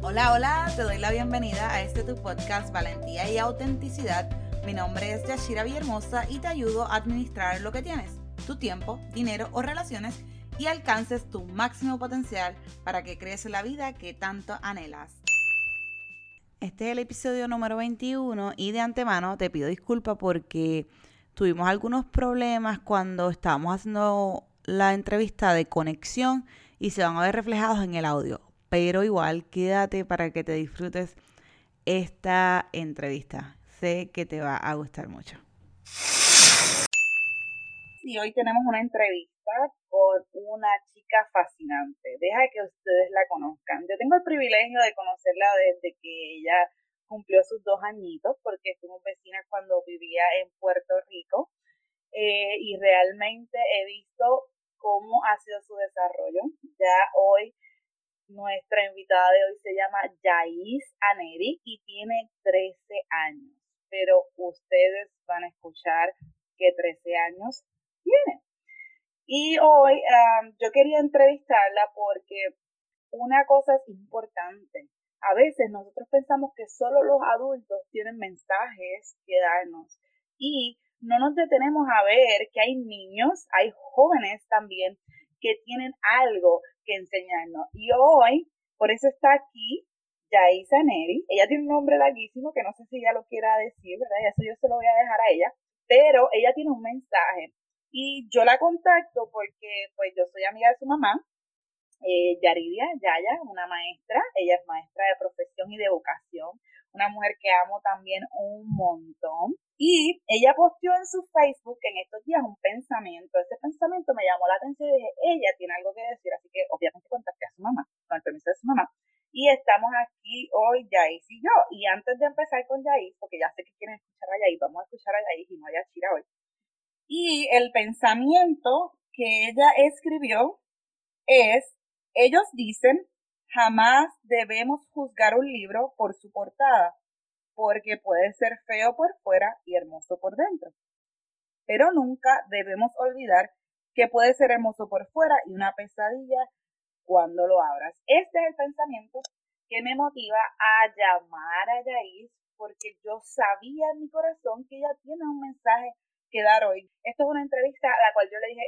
Hola, hola, te doy la bienvenida a este tu podcast Valentía y Autenticidad. Mi nombre es Yashira Villahermosa y te ayudo a administrar lo que tienes, tu tiempo, dinero o relaciones y alcances tu máximo potencial para que crees la vida que tanto anhelas. Este es el episodio número 21 y de antemano te pido disculpas porque tuvimos algunos problemas cuando estábamos haciendo la entrevista de conexión y se van a ver reflejados en el audio pero igual quédate para que te disfrutes esta entrevista. Sé que te va a gustar mucho. Y hoy tenemos una entrevista con una chica fascinante. Deja que ustedes la conozcan. Yo tengo el privilegio de conocerla desde que ella cumplió sus dos añitos, porque fuimos vecinas cuando vivía en Puerto Rico. Eh, y realmente he visto cómo ha sido su desarrollo. Ya hoy nuestra invitada de hoy se llama Yais Aneri y tiene 13 años, pero ustedes van a escuchar que 13 años tiene. Y hoy yo quería entrevistarla porque una cosa es importante. A veces nosotros pensamos que solo los adultos tienen mensajes que darnos y no nos detenemos a ver que hay niños, hay jóvenes también que tienen algo que enseñarnos. Y hoy, por eso está aquí Yaisa Neri. Ella tiene un nombre larguísimo que no sé si ella lo quiera decir, ¿verdad? Y eso yo se lo voy a dejar a ella. Pero ella tiene un mensaje. Y yo la contacto porque, pues, yo soy amiga de su mamá, eh, Yaridia Yaya, una maestra. Ella es maestra de profesión y de vocación. Una mujer que amo también un montón. Y ella posteó en su Facebook en estos días un pensamiento. Ese pensamiento me llamó la atención y dije, ella tiene algo que decir, así que obviamente contacté a su mamá, con el permiso de su mamá. Y estamos aquí hoy, Yais y yo. Y antes de empezar con Yais, porque ya sé que quieren escuchar a Yais, vamos a escuchar a Yais y no a Yachira hoy. Y el pensamiento que ella escribió es, ellos dicen, jamás debemos juzgar un libro por su portada porque puede ser feo por fuera y hermoso por dentro. Pero nunca debemos olvidar que puede ser hermoso por fuera y una pesadilla cuando lo abras. Este es el pensamiento que me motiva a llamar a Yaís porque yo sabía en mi corazón que ella tiene un mensaje que dar hoy. Esto es una entrevista a la cual yo le dije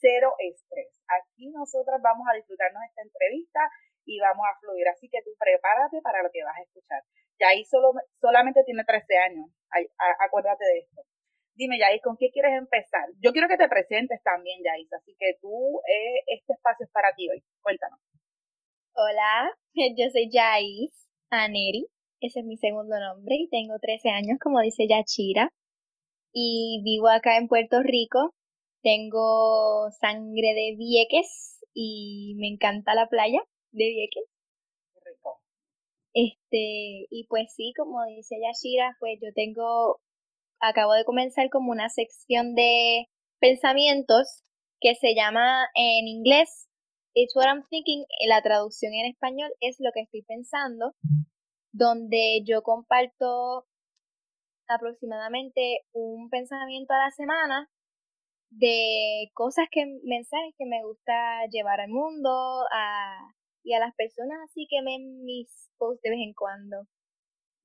cero estrés. Aquí nosotras vamos a disfrutarnos esta entrevista y vamos a fluir. Así que tú prepárate para lo que vas a escuchar. Yaís solo, solamente tiene 13 años, acuérdate de esto. Dime, Yaís, ¿con qué quieres empezar? Yo quiero que te presentes también, Yaís, así que tú, eh, este espacio es para ti hoy. Cuéntanos. Hola, yo soy Yaís Aneri, ese es mi segundo nombre y tengo 13 años, como dice Yachira, y vivo acá en Puerto Rico. Tengo sangre de Vieques y me encanta la playa de Vieques. Este, y pues sí, como dice Yashira, pues yo tengo, acabo de comenzar como una sección de pensamientos que se llama en inglés It's What I'm Thinking, la traducción en español es lo que estoy pensando, donde yo comparto aproximadamente un pensamiento a la semana de cosas que, mensajes que me gusta llevar al mundo a, y a las personas así que ven mis de vez en cuando.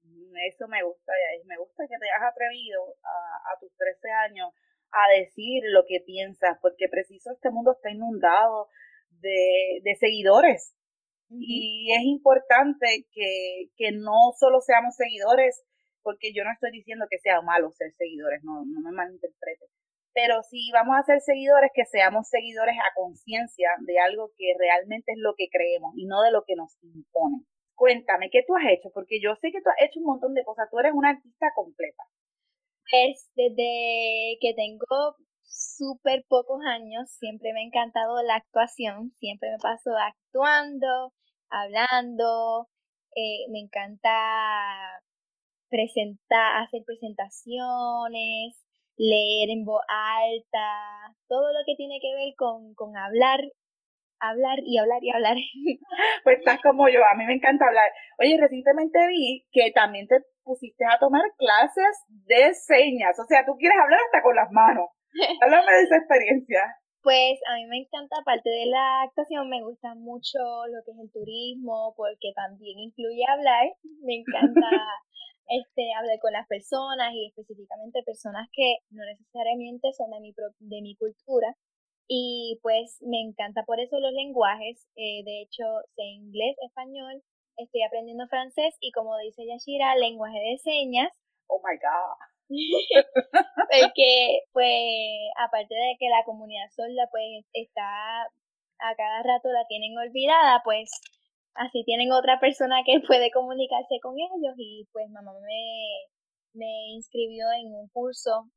Mm, eso me gusta, me gusta que te hayas atrevido a, tus 13 años a decir lo que piensas, porque preciso este mundo está inundado de, de seguidores. Y es importante que, que no solo seamos seguidores, porque yo no estoy diciendo que sea malo ser seguidores, no, no me malinterprete. Pero si vamos a ser seguidores, que seamos seguidores a conciencia de algo que realmente es lo que creemos y no de lo que nos imponen. Cuéntame, ¿qué tú has hecho? Porque yo sé que tú has hecho un montón de cosas. Tú eres una artista completa. Pues desde que tengo súper pocos años, siempre me ha encantado la actuación. Siempre me paso actuando, hablando. Eh, me encanta presentar, hacer presentaciones, leer en voz alta, todo lo que tiene que ver con, con hablar hablar y hablar y hablar. Pues estás como yo, a mí me encanta hablar. Oye, recientemente vi que también te pusiste a tomar clases de señas, o sea, tú quieres hablar hasta con las manos. Háblame de esa experiencia. Pues a mí me encanta, aparte de la actuación, me gusta mucho lo que es el turismo, porque también incluye hablar. Me encanta este, hablar con las personas y específicamente personas que no necesariamente son de mi, de mi cultura. Y pues me encanta por eso los lenguajes. Eh, de hecho, sé inglés, español, estoy aprendiendo francés y como dice Yashira, lenguaje de señas. Oh my God. Porque, pues, aparte de que la comunidad sorda, pues, está a cada rato la tienen olvidada, pues, así tienen otra persona que puede comunicarse con ellos y, pues, mamá me, me inscribió en un curso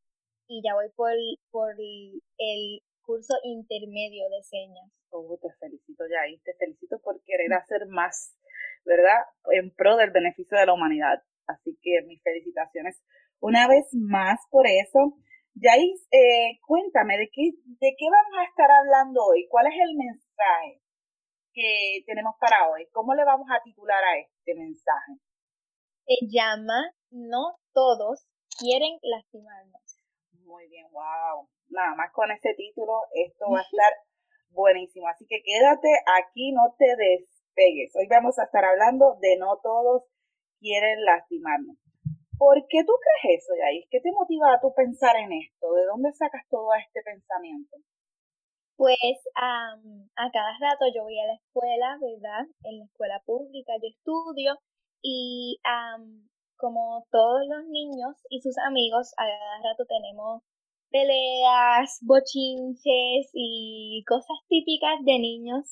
y ya voy por, por el curso intermedio de señas. Oh, te felicito, ya y te felicito por querer hacer más, ¿verdad? En pro del beneficio de la humanidad. Así que mis felicitaciones una vez más por eso. Yais, eh, cuéntame, ¿de qué, ¿de qué vamos a estar hablando hoy? ¿Cuál es el mensaje que tenemos para hoy? ¿Cómo le vamos a titular a este mensaje? Se llama No todos quieren lastimarnos. Muy bien, wow. Nada más con ese título, esto va a estar buenísimo. Así que quédate aquí, no te despegues. Hoy vamos a estar hablando de No todos quieren lastimarnos. ¿Por qué tú crees eso, Yais? ¿Qué te motiva a tú pensar en esto? ¿De dónde sacas todo este pensamiento? Pues a cada rato yo voy a la escuela, ¿verdad? En la escuela pública yo estudio y como todos los niños y sus amigos, a cada rato tenemos peleas, bochinches y cosas típicas de niños.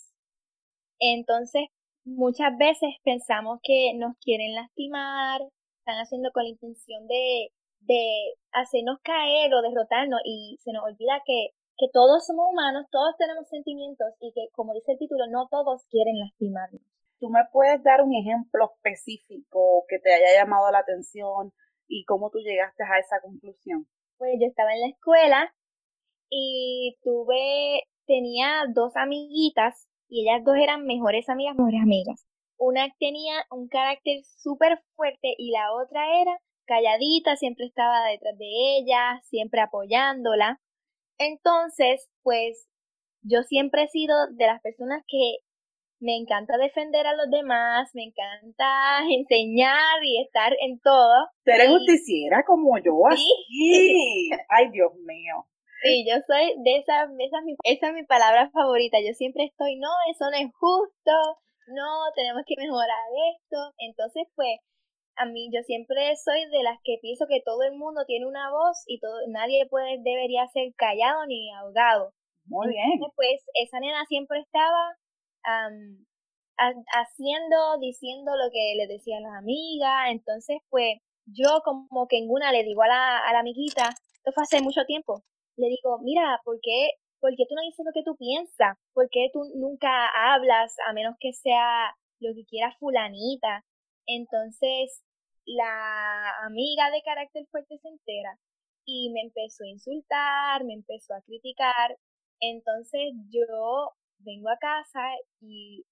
Entonces, muchas veces pensamos que nos quieren lastimar, están haciendo con la intención de, de hacernos caer o derrotarnos y se nos olvida que, que todos somos humanos, todos tenemos sentimientos y que, como dice el título, no todos quieren lastimarnos. ¿Tú me puedes dar un ejemplo específico que te haya llamado la atención y cómo tú llegaste a esa conclusión? Pues yo estaba en la escuela y tuve, tenía dos amiguitas y ellas dos eran mejores amigas, mejores amigas una tenía un carácter súper fuerte y la otra era calladita, siempre estaba detrás de ella, siempre apoyándola. Entonces, pues yo siempre he sido de las personas que me encanta defender a los demás, me encanta enseñar y estar en todo. Tú eres justiciera como yo, así. Ay, Dios mío. Sí, yo soy de esa, esa, esa es mi palabra favorita. Yo siempre estoy, no, eso no es justo, no, tenemos que mejorar esto. Entonces, pues, a mí yo siempre soy de las que pienso que todo el mundo tiene una voz y todo, nadie puede, debería ser callado ni ahogado. Muy bien. pues esa nena siempre estaba haciendo, diciendo lo que le decían las amigas. Entonces, pues, yo como que en una le digo a la, a la amiguita, esto fue hace mucho tiempo, le digo, mira, ¿por qué ¿por qué tú no dices lo que tú piensas? ¿Por qué tú nunca hablas a menos que sea lo que quiera fulanita? Entonces, la amiga de carácter fuerte se entera y me empezó a insultar, me empezó a criticar. Entonces yo vengo a casa y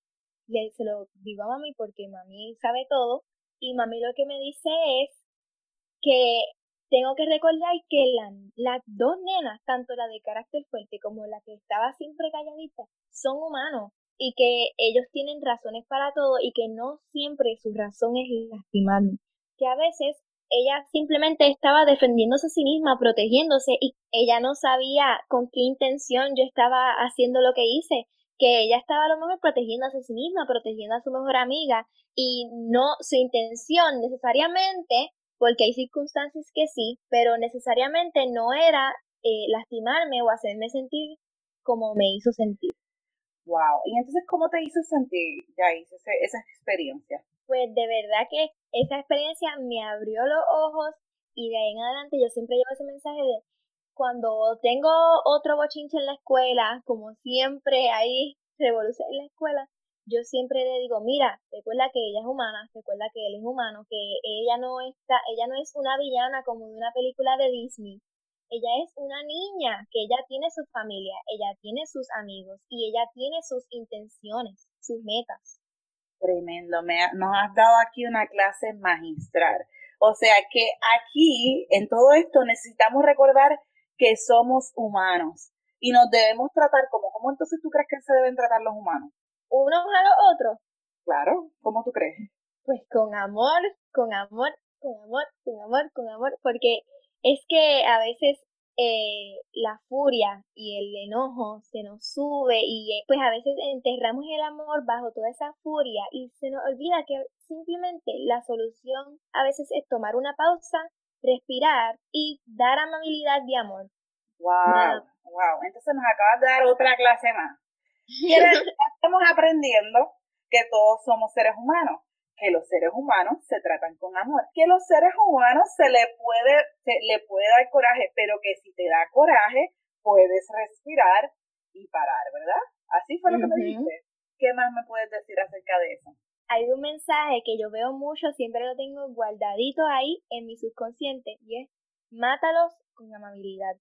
le, se lo digo a mami porque mami sabe todo y mami lo que me dice es que tengo que recordar que las dos nenas, tanto la de carácter fuerte como la que estaba siempre calladita, son humanos y que ellos tienen razones para todo y que no siempre su razón es lastimarme. Que a veces ella simplemente estaba defendiéndose a sí misma, protegiéndose y ella no sabía con qué intención yo estaba haciendo lo que hice, que ella estaba a lo mejor protegiéndose a sí misma, protegiendo a su mejor amiga y no su intención necesariamente porque hay circunstancias que sí, pero necesariamente no era eh, lastimarme o hacerme sentir como me hizo sentir. Wow, y entonces, ¿cómo te hizo sentir, esa, esa experiencia? Pues de verdad que esa experiencia me abrió los ojos y de ahí en adelante yo siempre llevo ese mensaje de cuando tengo otro bochinche en la escuela, como siempre hay revolución en la escuela, yo siempre le digo, mira, recuerda que ella es humana, recuerda que él es humano, que ella no está, ella no es una villana como de una película de Disney. Ella es una niña, que ella tiene su familia, ella tiene sus amigos y ella tiene sus intenciones, sus metas. Tremendo, me nos has dado aquí una clase magistral. O sea que aquí, en todo esto, necesitamos recordar que somos humanos y nos debemos tratar como, ¿cómo entonces tú crees que se deben tratar los humanos? Unos a los otros. Claro, ¿cómo tú crees? Pues con amor, con amor, con amor, con amor, con amor, porque es que a veces eh, la furia y el enojo se nos sube y eh, pues a veces enterramos el amor bajo toda esa furia y se nos olvida que simplemente la solución a veces es tomar una pausa, respirar y dar amabilidad y amor. Wow, wow. Entonces nos acabas de dar otra clase más. Estamos aprendiendo que todos somos seres humanos que los seres humanos se tratan con amor, que los seres humanos se le puede, se le puede dar coraje, pero que si te da coraje, puedes respirar y parar, ¿verdad? Así fue lo que me dijiste. ¿Qué más me puedes decir acerca de eso? Hay un mensaje que yo veo mucho, siempre lo tengo guardadito ahí en mi subconsciente, y es, mátalos con amabilidad.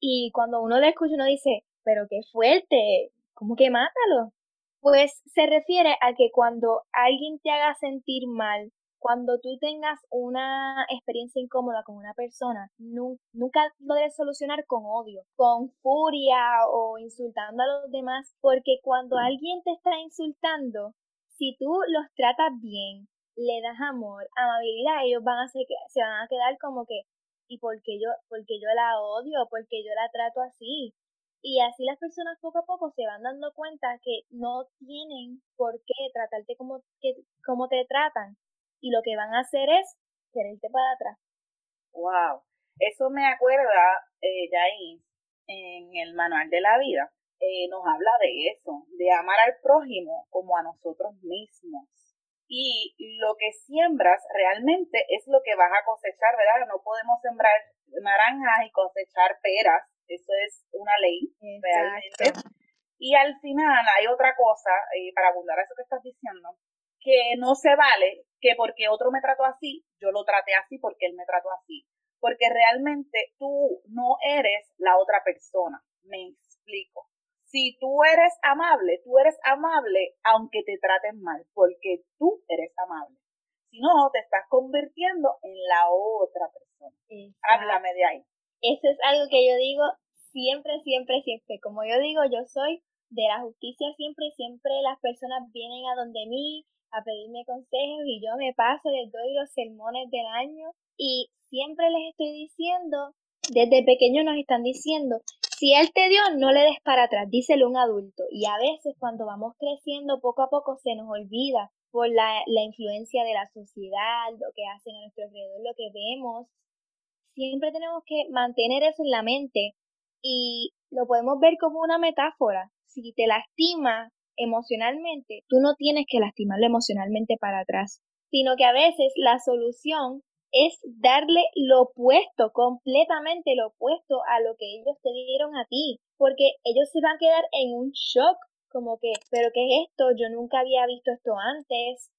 Y cuando uno lo escucha, uno dice, pero qué fuerte, ¿cómo que mátalos? Pues se refiere a que cuando alguien te haga sentir mal, cuando tú tengas una experiencia incómoda con una persona, nunca lo debes solucionar con odio, con furia o insultando a los demás, porque cuando alguien te está insultando, si tú los tratas bien, le das amor, amabilidad, ellos van a se, se van a quedar como que, ¿y por qué yo, porque yo la odio? porque yo la trato así? Y así las personas poco a poco se van dando cuenta que no tienen por qué tratarte como, que, como te tratan. Y lo que van a hacer es quererte para atrás. Wow. Eso me acuerda, eh, en el manual de la vida, eh, nos habla de eso, de amar al prójimo como a nosotros mismos. Y lo que siembras realmente es lo que vas a cosechar, ¿verdad? No podemos sembrar naranjas y cosechar peras eso es una ley realmente. Y al final hay otra cosa, eh, para abundar a eso que estás diciendo, que no se vale que porque otro me trató así, yo lo traté así porque él me trató así. Porque realmente tú no eres la otra persona. Me explico. Si tú eres amable, tú eres amable aunque te traten mal, porque tú eres amable. Si no, te estás convirtiendo en la otra persona. Háblame de ahí. Eso es algo que yo digo siempre, siempre, siempre. Como yo digo, yo soy de la justicia siempre y siempre las personas vienen a donde mí a pedirme consejos y yo me paso, les doy los sermones del año y siempre les estoy diciendo, desde pequeño nos están diciendo, si él te dio, no le des para atrás, díselo un adulto. Y a veces cuando vamos creciendo poco a poco se nos olvida por la, la influencia de la sociedad, lo que hacen a nuestro alrededor, lo que vemos, siempre tenemos que mantener eso en la mente y lo podemos ver como una metáfora. Si te lastima emocionalmente, tú no tienes que lastimarlo emocionalmente para atrás, sino que a veces la solución es darle lo opuesto, completamente lo opuesto a lo que ellos te dieron a ti, porque ellos se van a quedar en un shock, como que, pero ¿qué es esto? Yo nunca había visto esto antes,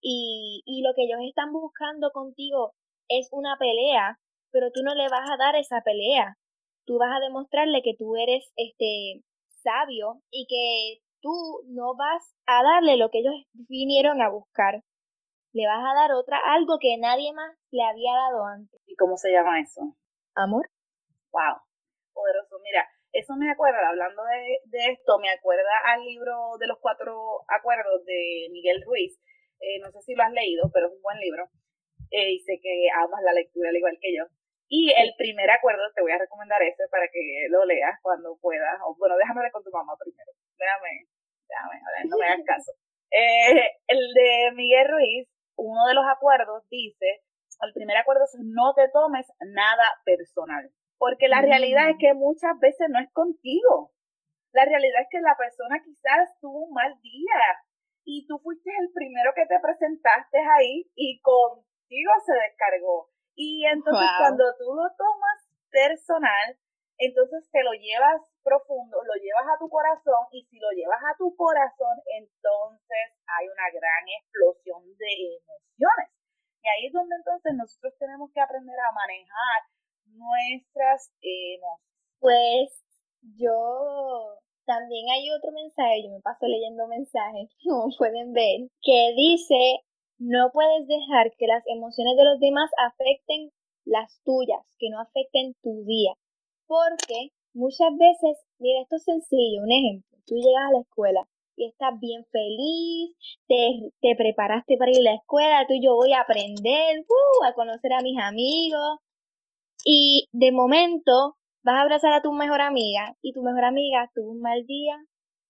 y, y lo que ellos están buscando contigo es una pelea, pero tú no le vas a dar esa pelea. Tú vas a demostrarle que tú eres este sabio y que tú no vas a darle lo que ellos vinieron a buscar. Le vas a dar otra, algo que nadie más le había dado antes. ¿Y cómo se llama eso? Amor. Wow, poderoso. Mira, eso me acuerda, hablando de, de esto, me acuerda al libro de los cuatro acuerdos de Miguel Ruiz. Eh, no sé si lo has leído, pero es un buen libro. Eh, y sé que amas la lectura al igual que yo. Y el primer acuerdo, te voy a recomendar ese para que lo leas cuando puedas. O, bueno, déjame ver con tu mamá primero. Déjame, déjame, no me hagas caso. Eh, el de Miguel Ruiz, uno de los acuerdos dice, el primer acuerdo es no te tomes nada personal. Porque la realidad es mm. que muchas veces no es contigo. La realidad es que la persona quizás tuvo un mal día y tú fuiste el primero que te presentaste ahí y contigo se descargó. Y entonces cuando tú lo tomas personal, entonces te lo llevas profundo, lo llevas a tu corazón y si lo llevas a tu corazón, entonces hay una gran explosión de emociones. Y ahí es donde entonces nosotros tenemos que aprender a manejar nuestras emociones. Pues yo también hay otro mensaje, yo me paso leyendo mensajes, como pueden ver, que dice no puedes dejar que las emociones de los demás afecten las tuyas, que no afecten tu día, porque muchas veces Mira, esto es sencillo, un ejemplo. Tú llegas a la escuela y estás bien feliz, te, te preparaste para ir a la escuela, tú y yo voy a aprender, uh, a conocer a mis amigos. Y de momento vas a abrazar a tu mejor amiga y tu mejor amiga tuvo un mal día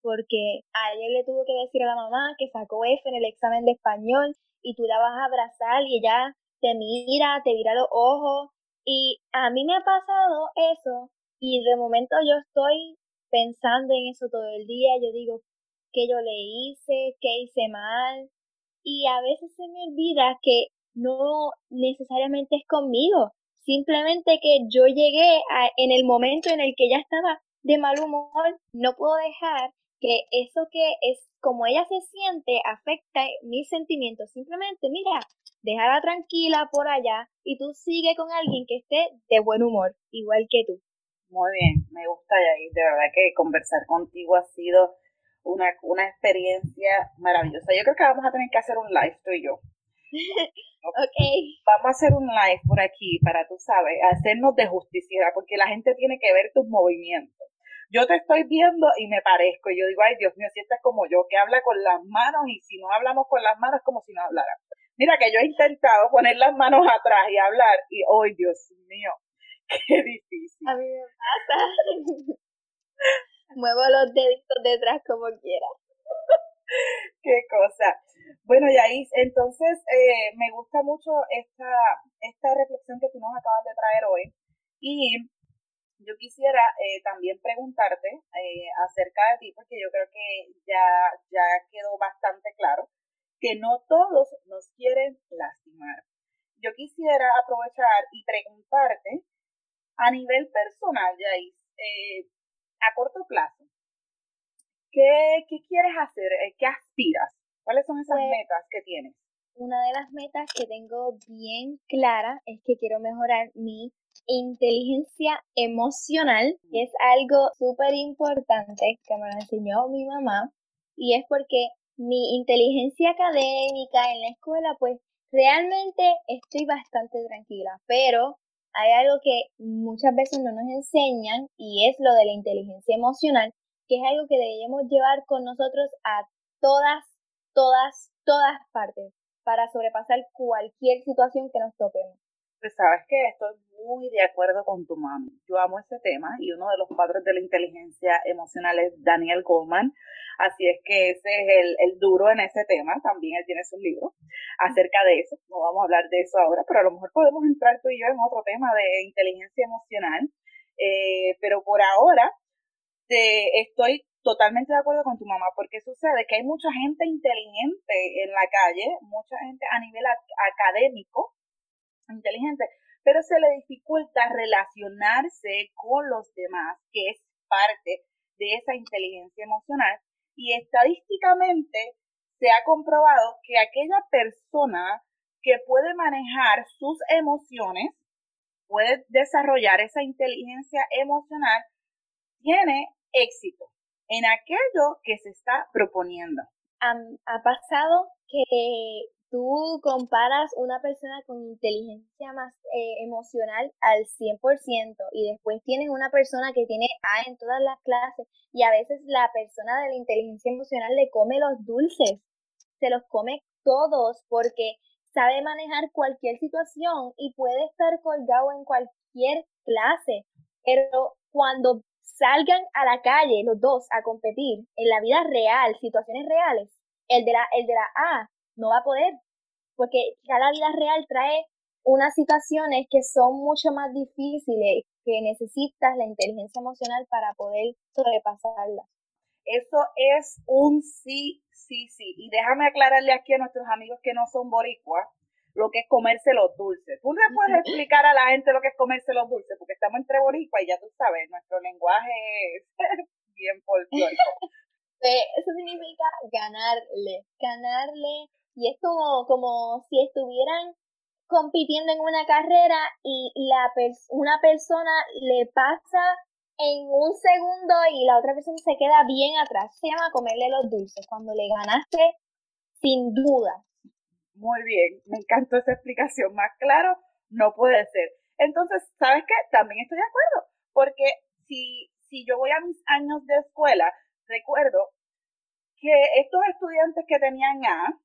porque ayer le tuvo que decir a la mamá que sacó F en el examen de español y tú la vas a abrazar y ella te mira, te mira los ojos y a mí me ha pasado eso y de momento yo estoy pensando en eso todo el día, yo digo, ¿qué yo le hice? ¿Qué hice mal? Y a veces se me olvida que no necesariamente es conmigo, simplemente que yo llegué a, en el momento en el que ella estaba de mal humor, no puedo dejar que eso que es como ella se siente afecta mis sentimientos. Simplemente, mira, déjala tranquila por allá y tú sigue con alguien que esté de buen humor, igual que tú. Muy bien, me gusta y de verdad que conversar contigo ha sido una, una experiencia maravillosa. Yo creo que vamos a tener que hacer un live tú y yo. ok. Vamos a hacer un live por aquí para, tú sabes, hacernos de justicia, porque la gente tiene que ver tus movimientos yo te estoy viendo y me parezco. Y yo digo, ay Dios mío, si esta es como yo, que habla con las manos y si no hablamos con las manos es como si no hablara. Mira que yo he intentado poner las manos atrás y hablar y, ay Dios mío, qué difícil. A mí me pasa. Muevo los deditos detrás como quiera. qué cosa. Bueno, Yaís, entonces eh, me gusta mucho esta, esta reflexión que tú nos acabas de traer hoy. Y yo quisiera eh, también preguntarte eh, acerca de ti, porque yo creo que ya, ya quedó bastante claro que no todos nos quieren lastimar. Yo quisiera aprovechar y preguntarte a nivel personal, Jais, eh, a corto plazo, ¿qué, ¿qué, quieres hacer? ¿Qué aspiras? ¿Cuáles son esas pues, metas que tienes? Una de las metas que tengo bien clara es que quiero mejorar mi inteligencia emocional, que es algo súper importante que me lo enseñó mi mamá, y es porque mi inteligencia académica en la escuela, pues realmente estoy bastante tranquila, pero hay algo que muchas veces no nos enseñan y es lo de la inteligencia emocional, que es algo que debemos llevar con nosotros a todas, todas, todas partes para sobrepasar cualquier situación que nos topemos. Pues sabes que estoy muy de acuerdo con tu mami. Yo amo ese tema y uno de los padres de la inteligencia emocional es Daniel Goldman. Así es que ese es el, el duro en ese tema. También él tiene su libro acerca de eso. No vamos a hablar de eso ahora, pero a lo mejor podemos entrar tú y yo en otro tema de inteligencia emocional. Eh, pero por ahora te, estoy totalmente de acuerdo con tu mamá, porque sucede que hay mucha gente inteligente en la calle, mucha gente a nivel académico, inteligente, pero se le dificulta relacionarse con los demás, que es parte de esa inteligencia emocional. Y estadísticamente se ha comprobado que aquella persona que puede manejar sus emociones, puede desarrollar esa inteligencia emocional, tiene éxito en aquello que se está proponiendo. ha pasado que tú comparas una persona con inteligencia más eh, emocional al 100% y después tienes una persona que tiene A en todas las clases y a veces la persona de la inteligencia emocional le come los dulces, se los come todos porque sabe manejar cualquier situación y puede estar colgado en cualquier clase, pero cuando salgan a la calle los dos a competir en la vida real, situaciones reales, el de la, el de la A no va a poder, porque ya la vida real trae unas situaciones que son mucho más difíciles, que necesitas la inteligencia emocional para poder sobrepasarlas. Eso es un sí, sí, sí. Y déjame aclararle aquí a nuestros amigos que no son boricuas lo que es comerse los dulces. ¿Tú le puedes explicar a la gente lo que es comerse los dulces? Porque estamos entre boricuas y ya tú sabes, nuestro lenguaje es bien folclórico. Pues, eso significa ganarle, ganarle y es como, como si estuvieran compitiendo en una carrera y la una persona le pasa en un segundo y la otra persona se queda bien atrás. Se llama comerle los dulces, cuando le ganaste sin duda. Muy bien, me encantó esa explicación. Más claro, no puede ser. Entonces, ¿sabes qué? También estoy de acuerdo, porque si, si yo voy a mis años de escuela, recuerdo que estos estudiantes que tenían A,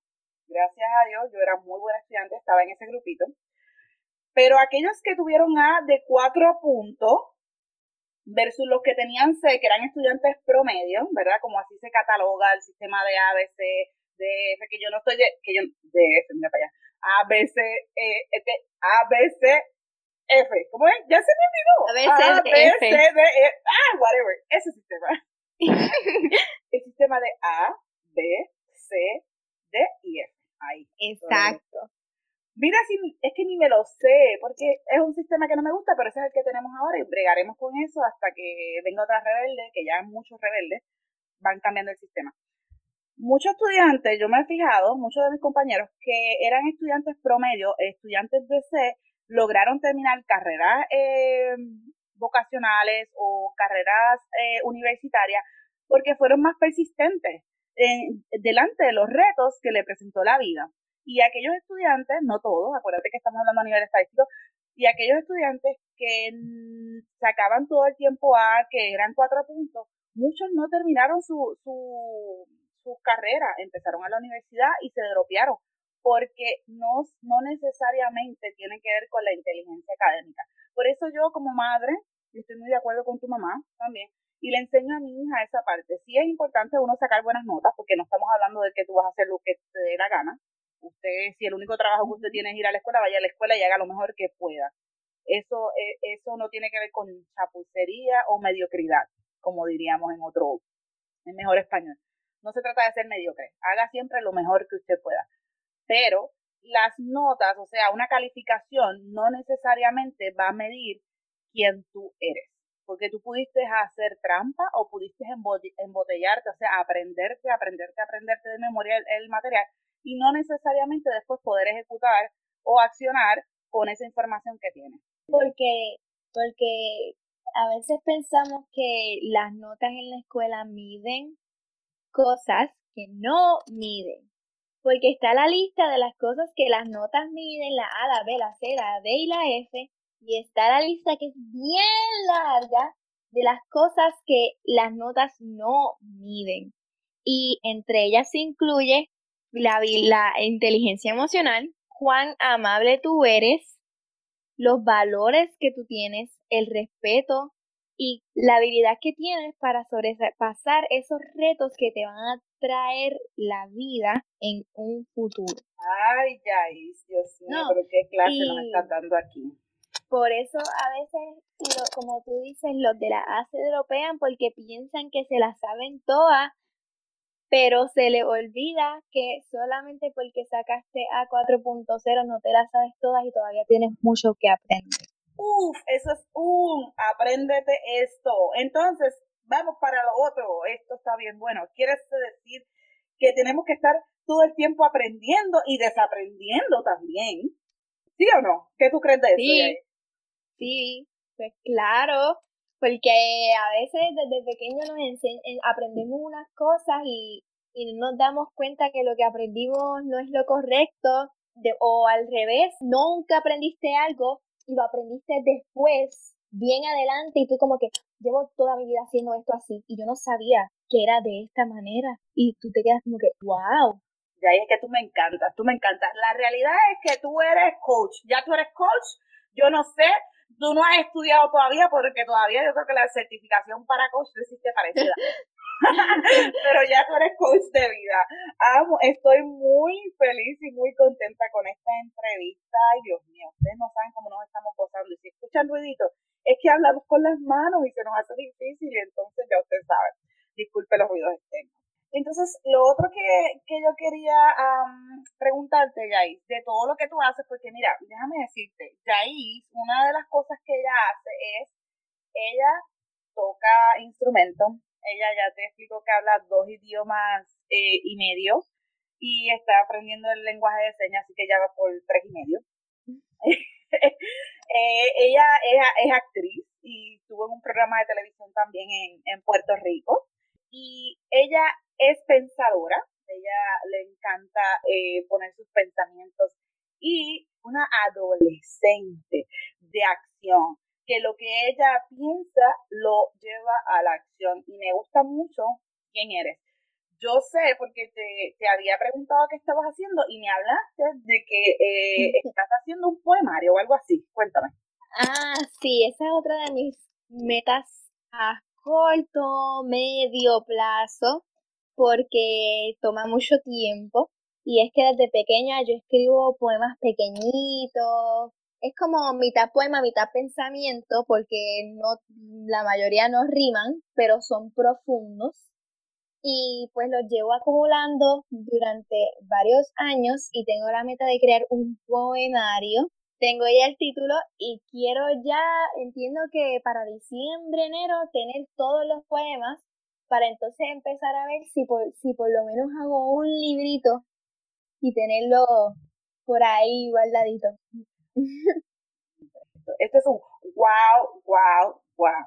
gracias a Dios, yo era muy buena estudiante, estaba en ese grupito, pero aquellos que tuvieron A de cuatro puntos versus los que tenían C, que eran estudiantes promedio, ¿verdad? Como así se cataloga el sistema de ABC, de F, que yo no estoy de, que yo, de F, mira para allá, A, B, C, E, F, A, B, C, F, ¿cómo es? Ya se me olvidó. A, B, C, C, D, E, ah, whatever, ese sistema. el sistema de A, B, C, D y F. Ahí. Exacto. Mira, si, es que ni me lo sé, porque es un sistema que no me gusta, pero ese es el que tenemos ahora y bregaremos con eso hasta que venga otra rebelde, que ya muchos rebeldes van cambiando el sistema. Muchos estudiantes, yo me he fijado, muchos de mis compañeros que eran estudiantes promedio, estudiantes de C, lograron terminar carreras eh, vocacionales o carreras eh, universitarias porque fueron más persistentes delante de los retos que le presentó la vida. Y aquellos estudiantes, no todos, acuérdate que estamos hablando a nivel estadístico, y aquellos estudiantes que sacaban todo el tiempo A, que eran cuatro puntos, muchos no terminaron su, su, su carrera, empezaron a la universidad y se dropearon, porque no, no necesariamente tiene que ver con la inteligencia académica. Por eso yo como madre, y estoy muy de acuerdo con tu mamá también, y le enseño a mi hija esa parte. Sí es importante uno sacar buenas notas, porque no estamos hablando de que tú vas a hacer lo que te dé la gana. Usted, si el único trabajo que usted tiene es ir a la escuela, vaya a la escuela y haga lo mejor que pueda. Eso, eh, eso no tiene que ver con chapucería o mediocridad, como diríamos en otro, en mejor español. No se trata de ser mediocre. Haga siempre lo mejor que usted pueda. Pero las notas, o sea, una calificación no necesariamente va a medir quién tú eres porque tú pudiste hacer trampa o pudiste embotellarte, o sea, aprenderte, aprenderte, aprenderte de memoria el, material y no necesariamente después poder ejecutar o accionar con esa información que tienes. Porque, porque a veces pensamos que las notas en la escuela miden cosas que no miden. Porque está la lista de las cosas que las notas miden, la A, la B, la C, la D y la F, y está la lista que es bien larga de las cosas que las notas no miden. Y entre ellas se incluye la, inteligencia emocional, cuán amable tú eres, los valores que tú tienes, el respeto y la habilidad que tienes para sobrepasar esos retos que te van a traer la vida en un futuro. Ay, ya, Dios mío, pero qué clase nos estás dando aquí. Por eso a veces, como tú dices, los de la A se dropean porque piensan que se las saben todas, pero se le olvida que solamente porque sacaste A 4.0 no te las sabes todas y todavía tienes mucho que aprender. Uf, eso es un, apréndete esto. Entonces, vamos para lo otro. Esto está bien bueno. ¿Quieres decir que tenemos que estar todo el tiempo aprendiendo y desaprendiendo también? ¿Sí o no? ¿Qué tú crees de eso? Sí, pues claro, porque a veces desde pequeño nos aprendemos unas cosas y, y nos damos cuenta que lo que aprendimos no es lo correcto, de, o al revés, nunca aprendiste algo y lo aprendiste después, bien adelante, y tú como que llevo toda mi vida haciendo esto así y yo no sabía que era de esta manera y tú te quedas como que, wow. Y ahí es que tú me encantas, tú me encantas. La realidad es que tú eres coach, ya tú eres coach, yo no sé tú no has estudiado todavía porque todavía yo creo que la certificación para coach no existe parecida. Pero ya tú eres coach de vida. Amo, estoy muy feliz y muy contenta con esta entrevista. Ay, Dios mío, ustedes no saben cómo nos estamos gozando. Y si escuchan ruidito, es que hablamos con las manos y se nos hace difícil y entonces ya ustedes saben. Disculpe los ruidos externos. Entonces, lo otro que, que yo quería preguntarte, Jais, de todo lo que tú haces, porque mira, déjame decirte, Jais, una de las cosas que ella hace es, ella toca instrumento, ella ya te explico que habla dos idiomas eh, y medio, y está aprendiendo el lenguaje de señas, así que ya va por tres y medio. Eh, ella, ella, es actriz y estuvo en un programa de televisión también en, en Puerto Rico. Y ella es pensadora, ella le encanta eh, poner sus pensamientos y una adolescente de acción. Que lo que ella piensa lo lleva a la acción. Y me gusta mucho quién eres. Yo sé, porque te, te había preguntado qué estabas haciendo y me hablaste de que eh, estás haciendo un poemario o algo así. Cuéntame. Ah, sí, esa es otra de mis metas a corto, medio plazo, porque toma mucho tiempo. Y es que desde pequeña yo escribo poemas pequeñitos, es como mitad poema, mitad pensamiento, porque no, la mayoría no riman, pero son profundos. Y pues los llevo acumulando durante varios años y tengo la meta de crear un poemario. Tengo ya el título y quiero ya, entiendo que para diciembre, enero, tener todos los poemas para entonces empezar a ver si por, si por lo menos hago un librito y tenerlo por ahí guardadito. Esto es un wow, wow, wow.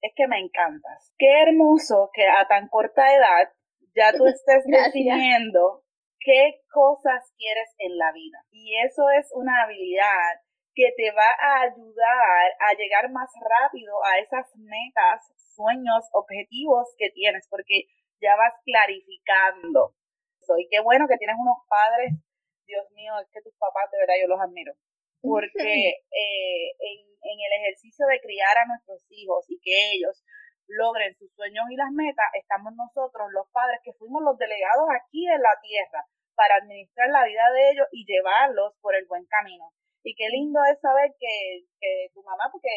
Es que me encantas. Qué hermoso que a tan corta edad ya tú estés definiendo qué cosas quieres en la vida. Y eso es una habilidad que te va a ayudar a llegar más rápido a esas metas, sueños, objetivos que tienes, porque ya vas clarificando. Y qué bueno que tienes unos padres, Dios mío, es que tus papás de verdad yo los admiro porque eh, en, en el ejercicio de criar a nuestros hijos y que ellos logren sus sueños y las metas, estamos nosotros, los padres, que fuimos los delegados aquí en la tierra para administrar la vida de ellos y llevarlos por el buen camino. Y qué lindo es saber que, que tu mamá, porque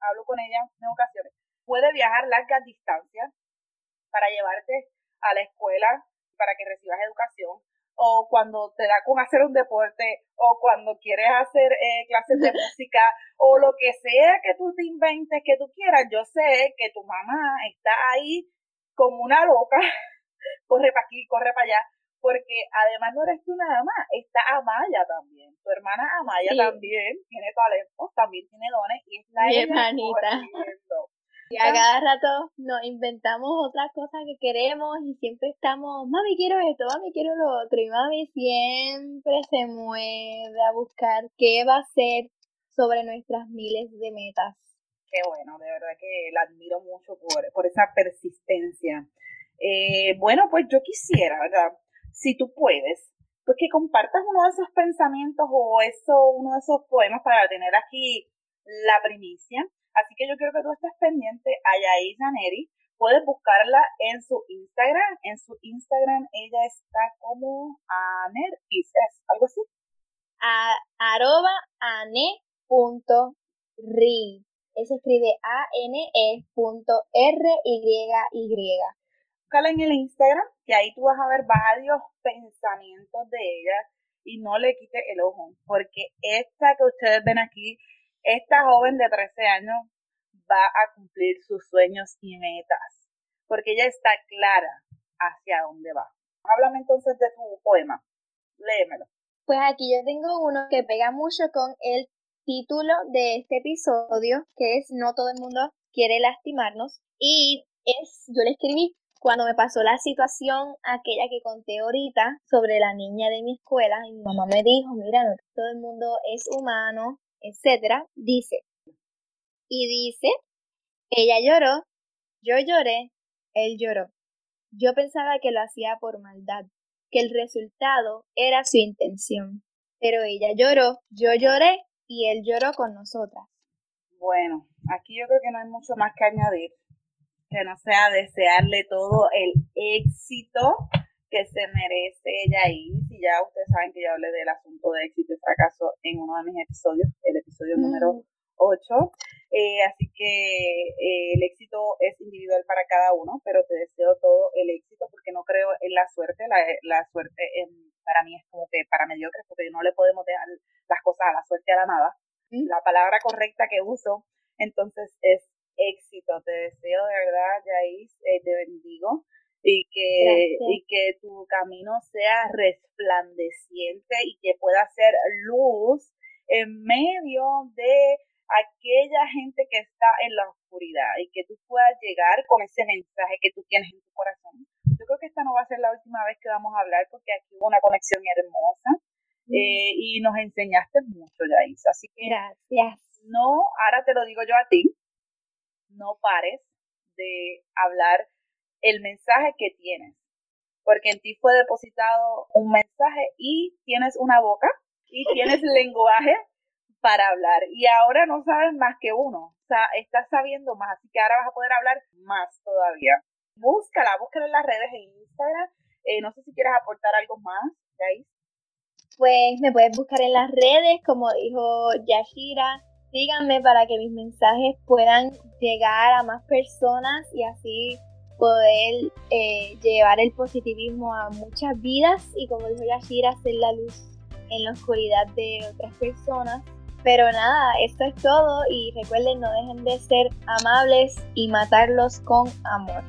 hablo con ella en ocasiones, puede viajar largas distancias para llevarte a la escuela, para que recibas educación, o cuando te da con hacer un deporte, o cuando quieres hacer eh, clases de música, o lo que sea que tú te inventes, que tú quieras, yo sé que tu mamá está ahí como una loca, corre para aquí, corre para allá, porque además no eres tú nada más, está Amaya también, tu hermana Amaya también tiene talento, también tiene dones, y está Mi hermanita. Y a cada rato nos inventamos otras cosas que queremos y siempre estamos, mami quiero esto, mami quiero lo otro. Y mami siempre se mueve a buscar qué va a hacer sobre nuestras miles de metas. Qué bueno, de verdad que la admiro mucho por, por esa persistencia. Eh, bueno, pues yo quisiera, ¿verdad? Si tú puedes, pues que compartas uno de esos pensamientos o eso, uno de esos poemas para tener aquí la primicia Así que yo quiero que tú estés pendiente a Yair Janeri. Puedes buscarla en su Instagram. En su Instagram ella está como Aneris, algo así. A, arroba ane.ri. Se escribe A-N-E punto R-Y-Y. Búscala en el Instagram, que ahí tú vas a ver varios pensamientos de ella y no le quites el ojo, porque esta que ustedes ven aquí esta joven de 13 años va a cumplir sus sueños y metas, porque ella está clara hacia dónde va. Háblame entonces de tu poema, léemelo. Pues aquí yo tengo uno que pega mucho con el título de este episodio, que es No todo el mundo quiere lastimarnos, y es, yo le escribí cuando me pasó la situación aquella que conté ahorita sobre la niña de mi escuela y mi mamá me dijo, mira, no todo el mundo es humano, etcétera, dice, y dice, ella lloró, yo lloré, él lloró. Yo pensaba que lo hacía por maldad, que el resultado era su intención. Pero ella lloró, yo lloré y él lloró con nosotras. Bueno, aquí yo creo que no hay mucho más que añadir, que no sea desearle todo el éxito que se merece ella y si ya ustedes saben que yo hablé del asunto de éxito y fracaso en uno de mis episodios, el episodio número 8. Eh, así que eh, el éxito es individual para cada uno, pero te deseo todo el éxito porque no creo en la suerte. La, la suerte para mí es como que para mediocres porque no le podemos dejar las cosas a la suerte a la nada. La palabra correcta que uso entonces es éxito. Te deseo de verdad, Yais, eh, te bendigo y que, y que tu camino sea resplandeciente y que pueda ser luz en medio de aquella gente que está en la oscuridad y que tú puedas llegar con ese mensaje que tú tienes en tu corazón. Yo creo que esta no va a ser la última vez que vamos a hablar porque aquí hubo una conexión hermosa mm. eh, y nos enseñaste mucho, Yaisa. Así que gracias. no, ahora te lo digo yo a ti, no pares de hablar el mensaje que tienes, porque en ti fue depositado un mensaje y tienes una boca y tienes lenguaje para hablar y ahora no sabes más que uno, o sea, estás sabiendo más, así que ahora vas a poder hablar más todavía. Búscala, búscala en las redes en Instagram. Eh, no sé si quieres aportar algo más, ahí. Pues me puedes buscar en las redes, como dijo Yashira. Síganme para que mis mensajes puedan llegar a más personas y así poder eh, llevar el positivismo a muchas vidas y como dijo Yashira, hacer la luz en la oscuridad de otras personas. Pero nada, esto es todo y recuerden no dejen de ser amables y matarlos con amor.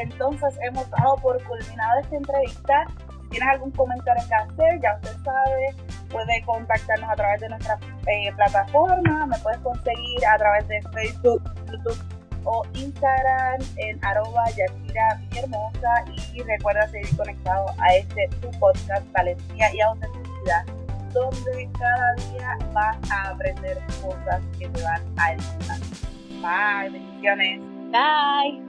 entonces hemos dado por culminada esta entrevista. Si tienes algún comentario que hacer, ya usted sabe, puede contactarnos a través de nuestra eh, plataforma, me puedes conseguir a través de Facebook, YouTube o Instagram en arroba Yakira Hermosa y recuerda seguir conectado a este tu podcast Valentía y Autenticidad donde cada día vas a aprender cosas que te van a edificar. Bye, bendiciones. Bye.